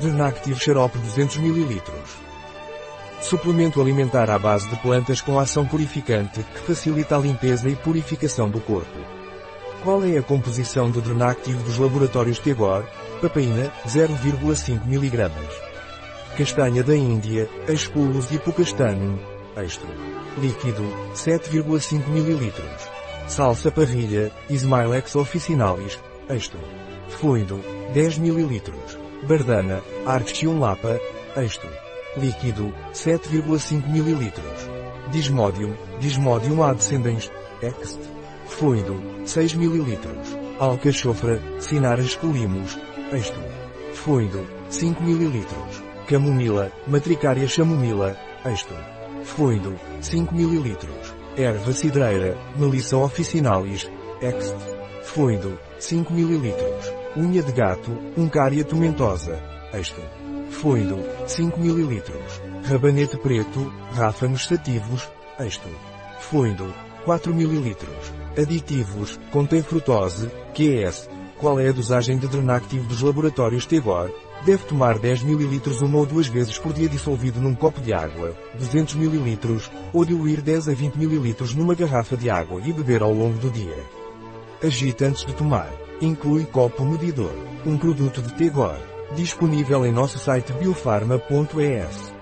Drenactive Xarope 200 ml. Suplemento alimentar à base de plantas com ação purificante que facilita a limpeza e purificação do corpo. Qual é a composição do Drenactive dos laboratórios Tegor? Papaina, 0,5 mg. Castanha da Índia, Espulos Hipocastanum, extra. Líquido, 7,5 ml. Salsa parrilha, Ismailex officinalis, extra. Fluido, 10 ml. Bardana, Archium lapa, extra. Líquido, 7,5 ml. Dismodium, Dismodium adcendens, ext. Fluido, 6 ml. Alcachofra, Cinaras colimos, extra. Fluido, 5 ml. Camomila, Matricária chamomila, extra. Fluido, 5 ml. Erva cidreira, Melissa officinalis, ext. Fluido, 5 ml. Unha de gato, Uncária tomentosa, extra. Fluido, 5 ml. Rabanete preto, ráfanos sativos, extra. Fluido, 4 ml. Aditivos, contém frutose, QS. Qual é a dosagem de Drenactive dos laboratórios Tegor? Deve tomar 10 ml uma ou duas vezes por dia dissolvido num copo de água, 200 ml, ou diluir 10 a 20 ml numa garrafa de água e beber ao longo do dia. Agite antes de tomar. Inclui copo medidor. Um produto de Tegor. Disponível em nosso site biofarma.es.